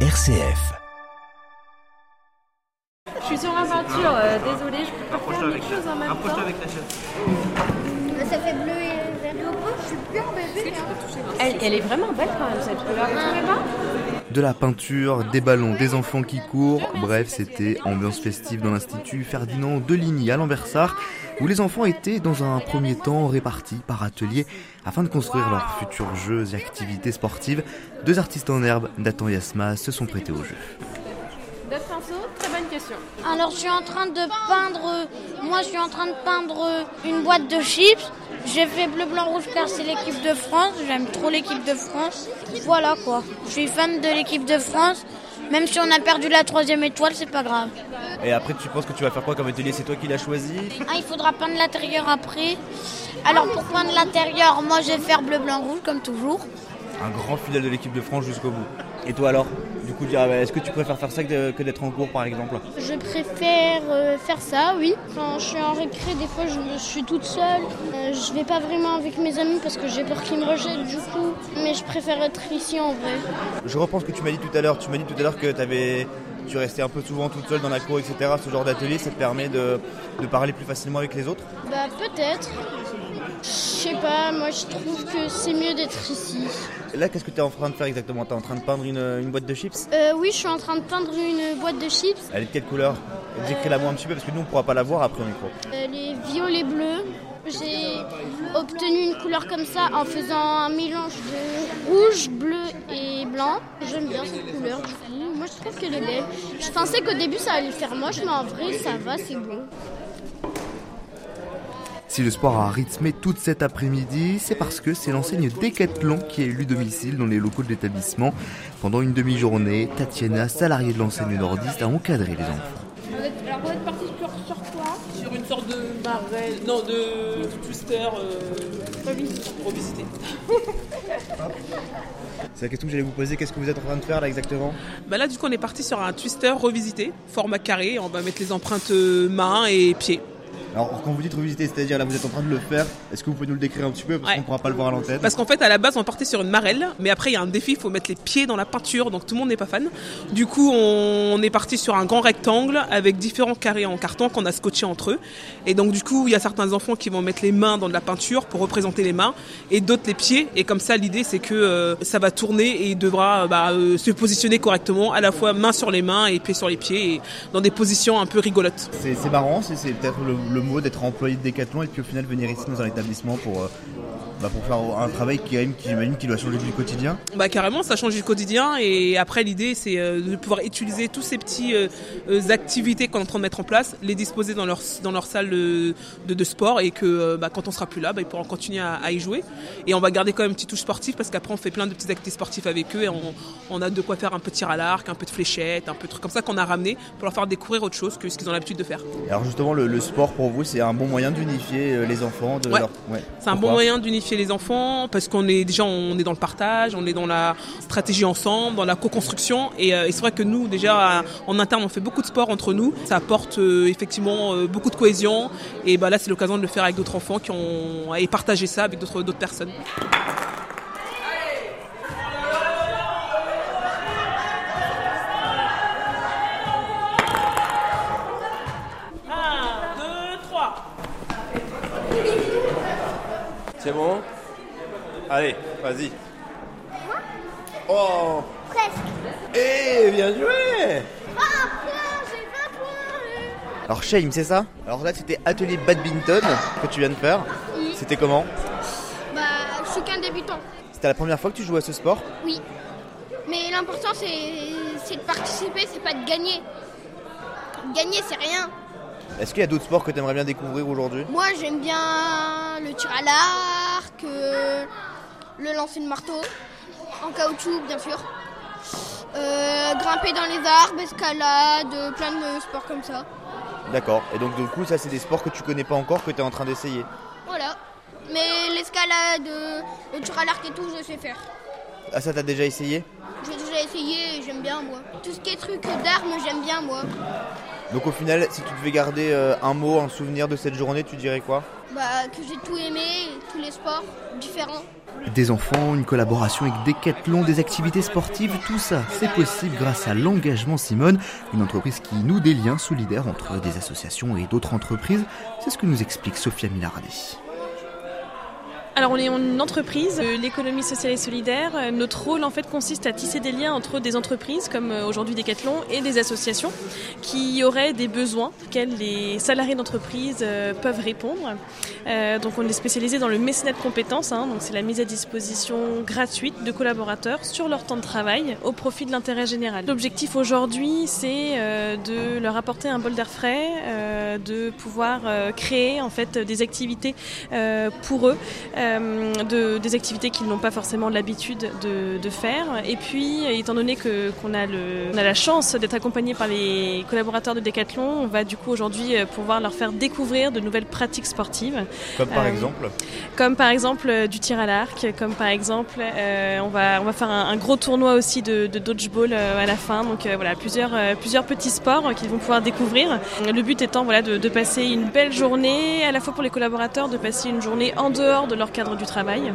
RCF. Je suis sur ma peinture, euh, désolée, je peux pas faire quelque chose en même temps. avec chaise. Ça fait bleu et vert. Je suis plus bébé. Elle, elle est vraiment belle quand même cette couleur, vous trouvez pas? De la peinture, des ballons, des enfants qui courent, bref, c'était ambiance festive dans l'Institut Ferdinand Deligny à Lambersart, où les enfants étaient dans un premier temps répartis par atelier afin de construire leurs futurs jeux et activités sportives. Deux artistes en herbe, Nathan et Asma, se sont prêtés au jeu. Très bonne question. Alors je suis en train de peindre, moi je suis en train de peindre une boîte de chips. J'ai fait bleu, blanc, rouge car c'est l'équipe de France. J'aime trop l'équipe de France. Voilà quoi. Je suis fan de l'équipe de France. Même si on a perdu la troisième étoile, c'est pas grave. Et après, tu penses que tu vas faire quoi comme atelier? C'est toi qui l'as choisi? Ah, il faudra peindre l'intérieur après. Alors pour peindre l'intérieur, moi je vais faire bleu, blanc, rouge comme toujours. Un grand fidèle de l'équipe de France jusqu'au bout. Et toi alors? Du coup, dire, est-ce que tu préfères faire ça que d'être en cours par exemple Je préfère euh, faire ça, oui. Quand je suis en récré, des fois je, suis toute seule. Euh, je vais pas vraiment avec mes amis parce que j'ai peur qu'ils me rejettent du coup. Mais je préfère être ici en vrai. Je reprends ce que tu m'as dit tout à l'heure. Tu m'as dit tout à l'heure que tu restais un peu souvent toute seule dans la cour, etc. Ce genre d'atelier, ça te permet de, de parler plus facilement avec les autres Bah peut-être. Je sais pas, moi je trouve que c'est mieux d'être ici. Là, qu'est-ce que tu es en train de faire exactement? Tu es en train de peindre une, une boîte de chips? Euh, oui, je suis en train de peindre une boîte de chips. Elle est de quelle couleur? Décris-la moi un petit peu parce que nous on pourra pas la voir après au micro. Elle est violet bleu. J'ai obtenu une couleur comme ça en faisant un mélange de rouge, bleu et blanc. J'aime bien cette couleur du coup. Moi je trouve qu'elle est belle. Je pensais qu'au début ça allait faire moche, mais en vrai ça va, c'est bon. Si le sport a rythmé toute cet après-midi, c'est parce que c'est l'enseigne Decathlon qui a élu domicile dans les locaux de l'établissement. Pendant une demi-journée, Tatiana, salariée de l'enseigne nordiste, a encadré les enfants. Alors vous êtes parti sur, sur quoi? Sur une sorte de marelle, non de twister euh, revisité. C'est la question que j'allais vous poser. Qu'est-ce que vous êtes en train de faire là exactement? Bah là du coup on est parti sur un twister revisité, format carré, on va mettre les empreintes euh, mains et pieds. Alors quand vous dites revisiter, c'est-à-dire là vous êtes en train de le faire, est-ce que vous pouvez nous le décrire un petit peu parce Ouais. qu'on pourra pas le voir à l'antenne Parce qu'en fait à la base on partait sur une marelle, mais après il y a un défi, il faut mettre les pieds dans la peinture, donc tout le monde n'est pas fan. Du coup on est parti sur un grand rectangle avec différents carrés en carton qu'on a scotché entre eux. Et donc du coup il y a certains enfants qui vont mettre les mains dans de la peinture pour représenter les mains, et d'autres les pieds. Et comme ça l'idée c'est que euh, ça va tourner et il devra bah, euh, se positionner correctement, à la fois main sur les mains et pieds sur les pieds, et dans des positions un peu rigolotes. C'est marrant, c'est c'est peut-être le, le d'être employé de Decathlon et puis au final venir ici dans un établissement pour, euh, bah, pour faire un travail qui, quand même, qui j'imagine qui doit changer du quotidien. Bah carrément, ça change du quotidien et après l'idée c'est euh, de pouvoir utiliser tous ces petits euh, euh, activités qu'on est en train de mettre en place, les disposer dans leur dans leur salle de, de, de sport et que bah, quand on sera plus là, bah, ils pourront continuer à, à y jouer et on va garder quand même une petite touche sportive parce qu'après on fait plein de petites activités sportives avec eux et on, on a de quoi faire un peu de tir à l'arc, un peu de fléchette, un peu de trucs comme ça qu'on a ramené pour leur faire découvrir autre chose que ce qu'ils ont l'habitude de faire. Alors justement le, le sport pour vous c'est un bon moyen d'unifier les enfants de Ouais. leur... ouais. C'est un bon moyen d'unifier les enfants parce qu'on est déjà on est dans le partage, on est dans la stratégie ensemble, dans la co-construction. Et, euh, c'est vrai que nous déjà en interne on fait beaucoup de sport entre nous, ça apporte euh, effectivement euh, beaucoup de cohésion. Et bah là c'est l'occasion de le faire avec d'autres enfants qui ont et partager ça avec d'autres personnes. C'est bon Allez, vas-y. Oh Presque. Eh, bien joué point, j'ai 20 points. Alors Shame, c'est ça? Alors là c'était atelier badminton que tu viens de faire. C'était comment? Bah, je suis qu'un débutant. C'était la première fois que tu jouais à ce sport? Oui. Mais l'important c'est de participer, c'est pas de gagner. Gagner c'est rien. Est-ce qu'il y a d'autres sports que tu aimerais bien découvrir aujourd'hui? Moi j'aime bien le tir à l'arc, euh, le lancer de marteau, en caoutchouc bien sûr. Euh, grimper dans les arbres, escalade, euh, plein de sports comme ça. D'accord. Et donc du coup ça c'est des sports que tu connais pas encore que tu es en train d'essayer? Voilà. Mais l'escalade, le tir à l'arc et tout, je sais faire. Ah ça t'as déjà essayé? J'ai déjà essayé et j'aime bien moi. Tout ce qui est truc d'armes, j'aime bien moi. Donc au final si tu devais garder euh, un mot, un souvenir de cette journée tu dirais quoi? Bah, que j'ai tout aimé, tous les sports différents. Des enfants, une collaboration avec Decathlon, des activités sportives, tout ça, c'est possible grâce à l'engagement Simone, une entreprise qui noue des liens solidaires entre des associations et d'autres entreprises. C'est ce que nous explique Sophia Milardi. Alors on est une entreprise, de l'économie sociale et solidaire. Notre rôle en fait consiste à tisser des liens entre des entreprises comme euh, aujourd'hui Decathlon et des associations qui auraient des besoins auxquels les salariés d'entreprise euh, peuvent répondre. Euh, donc on est spécialisé dans le mécénat de compétences, hein. donc c'est la mise à disposition gratuite de collaborateurs sur leur temps de travail au profit de l'intérêt général. L'objectif aujourd'hui c'est de leur apporter un bol d'air frais, de pouvoir créer en fait des activités pour eux. Euh, de, des activités qu'ils n'ont pas forcément l'habitude de, de, faire. Et puis, étant donné que qu'on a, le, on a la chance d'être accompagné par les collaborateurs de Decathlon, on va du coup aujourd'hui euh, pouvoir leur faire découvrir de nouvelles pratiques sportives. Comme par euh, exemple Comme par exemple du tir à l'arc, comme par exemple on, va, on va faire un, un gros tournoi aussi de, de dodgeball à la fin. Donc voilà, plusieurs, plusieurs petits sports qu'ils vont pouvoir découvrir. Le but étant voilà, de, de passer une belle journée, à la fois pour les collaborateurs, de passer une journée en dehors de leur cadre du travail.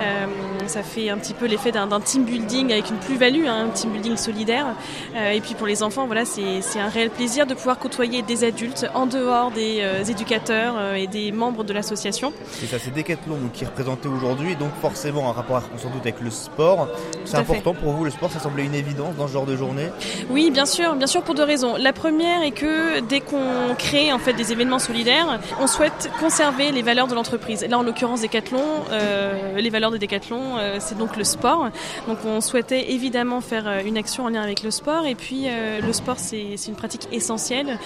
Euh, ça fait un petit peu l'effet d'un team building avec une plus-value, hein, un team building solidaire. Euh, et puis pour les enfants, voilà, c'est un réel plaisir de pouvoir côtoyer des adultes en dehors des euh, éducateurs et des membres de l'association. C'est ça, c'est Decathlon qui est représenté aujourd'hui, donc forcément un rapport sans doute avec le sport. C'est important pour vous, le sport, ça semblait une évidence dans ce genre de journée? Oui, bien sûr, bien sûr pour deux raisons. La première est que dès qu'on crée en fait des événements solidaires, on souhaite conserver les valeurs de l'entreprise. Là, en l'occurrence, Decathlon, euh, les valeurs de Decathlon, euh, c'est donc le sport. Donc on souhaitait évidemment faire euh, une action en lien avec le sport. Et puis le sport, c'est une pratique essentielle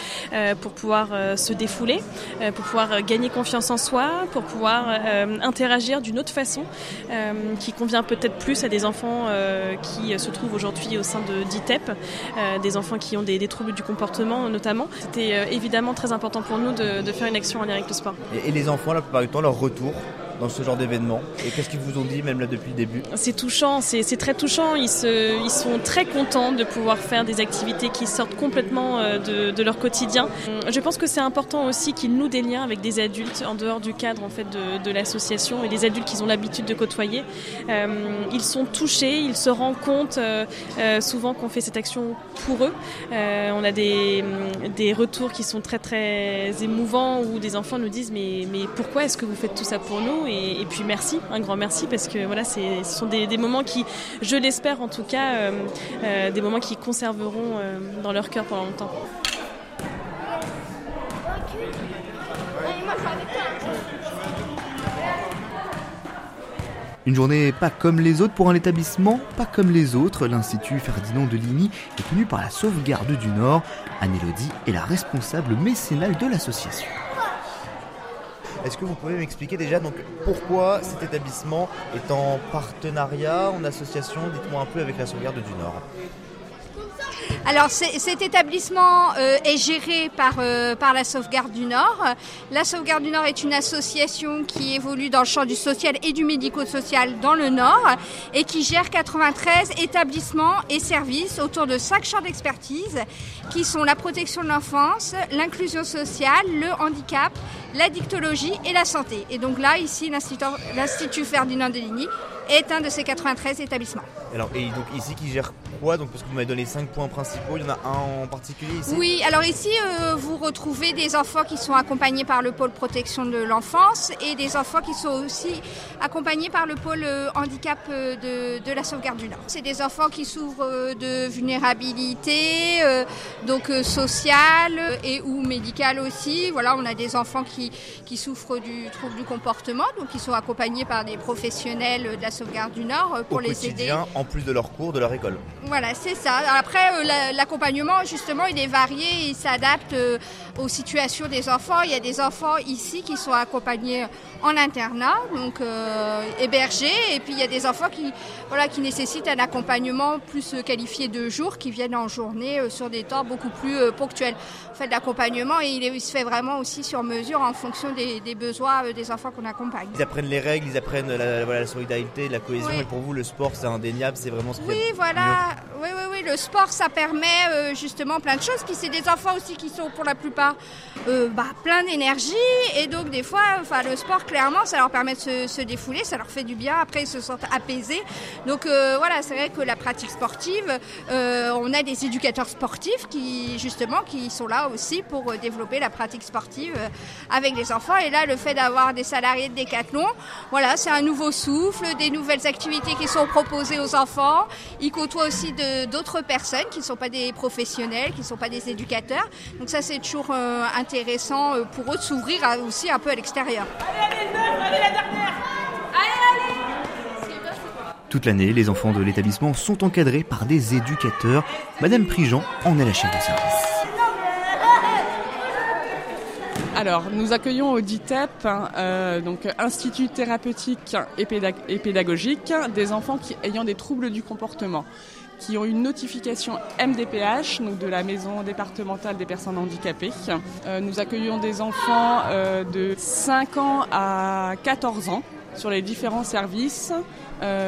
pour pouvoir se défouler, pour pouvoir gagner confiance en soi, pour pouvoir interagir d'une autre façon qui convient peut-être plus à des enfants qui se trouvent aujourd'hui au sein de d'ITEP, des enfants qui ont des, troubles du comportement notamment. C'était évidemment très important pour nous de, faire une action en lien avec le sport. Et les enfants, la plupart du temps, leur retour dans ce genre d'événement Et qu'est-ce qu'ils vous ont dit, même là depuis le début C'est touchant, c'est très touchant. Ils, sont très contents de pouvoir faire des activités qui sortent complètement euh, de, leur quotidien. Je pense que c'est important aussi qu'ils nouent des liens avec des adultes en dehors du cadre en fait de, l'association et des adultes qu'ils ont l'habitude de côtoyer. Euh, ils sont touchés, ils se rendent compte euh, euh souvent qu'on fait cette action pour eux. Euh, on a des, retours qui sont très très émouvants où des enfants nous disent mais pourquoi est-ce que vous faites tout ça pour nous? Et, puis merci, un grand merci parce que voilà, ce sont des, des, moments qui, je l'espère en tout cas, euh, euh, des moments qui conserveront euh, dans leur cœur pendant longtemps. Une journée pas comme les autres pour un établissement pas comme les autres. L'Institut Ferdinand de Ligny est tenu par la sauvegarde du Nord. Anne-Élodie est la responsable mécénale de l'association. Est-ce que vous pouvez m'expliquer déjà donc pourquoi cet établissement est en partenariat, en association, dites-moi un peu avec la sauvegarde du Nord? Alors cet établissement euh, est géré par, euh, par la Sauvegarde du Nord. La Sauvegarde du Nord est une association qui évolue dans le champ du social et du médico-social dans le Nord et qui gère 93 établissements et services autour de cinq champs d'expertise qui sont la protection de l'enfance, l'inclusion sociale, le handicap, la dictologie et la santé. Et donc là, ici, l'Institut Ferdinand Deligny est un de ces 93 établissements. Alors, et donc ici, qui gère donc, Parce que vous m'avez donné 5 points principaux, il y en a un en particulier ici Oui, alors ici, euh, vous retrouvez des enfants qui sont accompagnés par le pôle protection de l'enfance et des enfants qui sont aussi accompagnés par le pôle euh, handicap euh, de, de, la sauvegarde du Nord. C'est des enfants qui souffrent de vulnérabilité, euh, donc sociale et ou médicale aussi. Voilà, on a des enfants qui, qui souffrent du trouble du comportement, donc qui sont accompagnés par des professionnels de la sauvegarde du Nord pour Au les aider. En plus de leurs cours, de leur école. Voilà, c'est ça. Après, l'accompagnement, justement, il est varié, il s'adapte aux situations des enfants. Il y a des enfants ici qui sont accompagnés en internat, donc euh, hébergés, et puis il y a des enfants qui, voilà, qui nécessitent un accompagnement plus qualifié de jour, qui viennent en journée euh, sur des temps beaucoup plus euh, ponctuels. En fait, l'accompagnement, il, il, se fait vraiment aussi sur mesure en fonction des, des besoins euh, des enfants qu'on accompagne. Ils apprennent les règles, ils apprennent la, solidarité, la cohésion. Et pour vous, le sport, c'est indéniable, c'est vraiment ce Oui, voilà. Oui, oui, Le sport, ça permet euh, justement plein de choses. Puis c'est des enfants aussi qui sont pour la plupart euh, bah, plein d'énergie. Et donc, des fois, enfin, le sport, clairement, ça leur permet de se, défouler, ça leur fait du bien. Après, ils se sentent apaisés. Donc, euh, voilà, c'est vrai que la pratique sportive, on a des éducateurs sportifs qui, justement, qui sont là aussi pour développer la pratique sportive avec les enfants. Et là, le fait d'avoir des salariés de décathlon, voilà, c'est un nouveau souffle, des nouvelles activités qui sont proposées aux enfants. Ils côtoient aussi d'autres personnes qui ne sont pas des professionnels, qui ne sont pas des éducateurs. Donc ça, c'est toujours euh, intéressant euh, pour eux de s'ouvrir aussi un peu à l'extérieur. Allez, allez, allez, la dernière Allez, allez toute l'année, les enfants de l'établissement sont encadrés par des éducateurs. Madame Prigent en est la chef de service. Alors, nous accueillons au DITEP, euh, donc Institut thérapeutique et, pédagogique, des enfants qui, ayant des troubles du comportement, qui ont une notification MDPH, donc de la Maison départementale des personnes handicapées. Euh, nous accueillons des enfants euh, de 5 ans à 14 ans sur les différents services,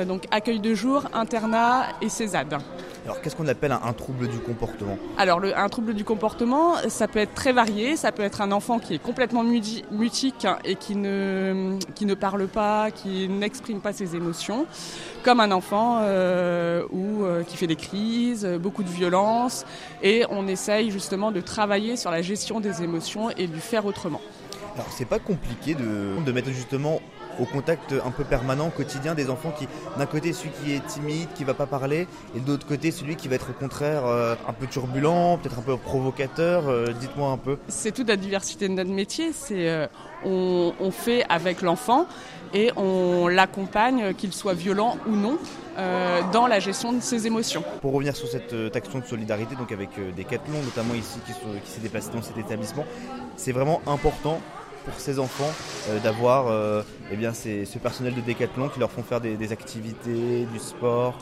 donc accueil de jour, internat et CESAD. Alors qu'est-ce qu'on appelle un, trouble du comportement Alors un trouble du comportement, ça peut être très varié. Ça peut être un enfant qui est complètement mutique et qui ne, qui ne parle pas, qui n'exprime pas ses émotions, comme un enfant euh, ou, euh, qui fait des crises, beaucoup de violence. Et on essaye justement de travailler sur la gestion des émotions et de lui faire autrement. Alors c'est pas compliqué de, de mettre justement au contact un peu permanent, quotidien des enfants qui, d'un côté, celui qui est timide, qui va pas parler, et de l'autre côté, celui qui va être au contraire euh, un peu turbulent, peut-être un peu provocateur. Euh, dites-moi un peu. C'est toute la diversité de notre métier. C'est euh, on, fait avec l'enfant et on l'accompagne, qu'il soit violent ou non, dans la gestion de ses émotions. Pour revenir sur cette action de solidarité, donc avec des cathlons, notamment ici qui, qui s'est déplacé dans cet établissement, c'est vraiment important pour ces enfants euh, d'avoir euh, eh bien, ce personnel de décathlon qui leur font faire des, activités, du sport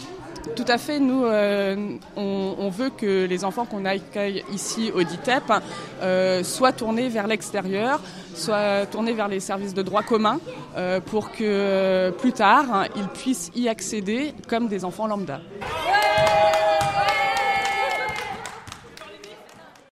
tout à fait. Nous, euh, on, veut que les enfants qu'on accueille ici au DITEP soient tournés vers l'extérieur, soient tournés vers les services de droit commun pour que plus tard, ils puissent y accéder comme des enfants lambda.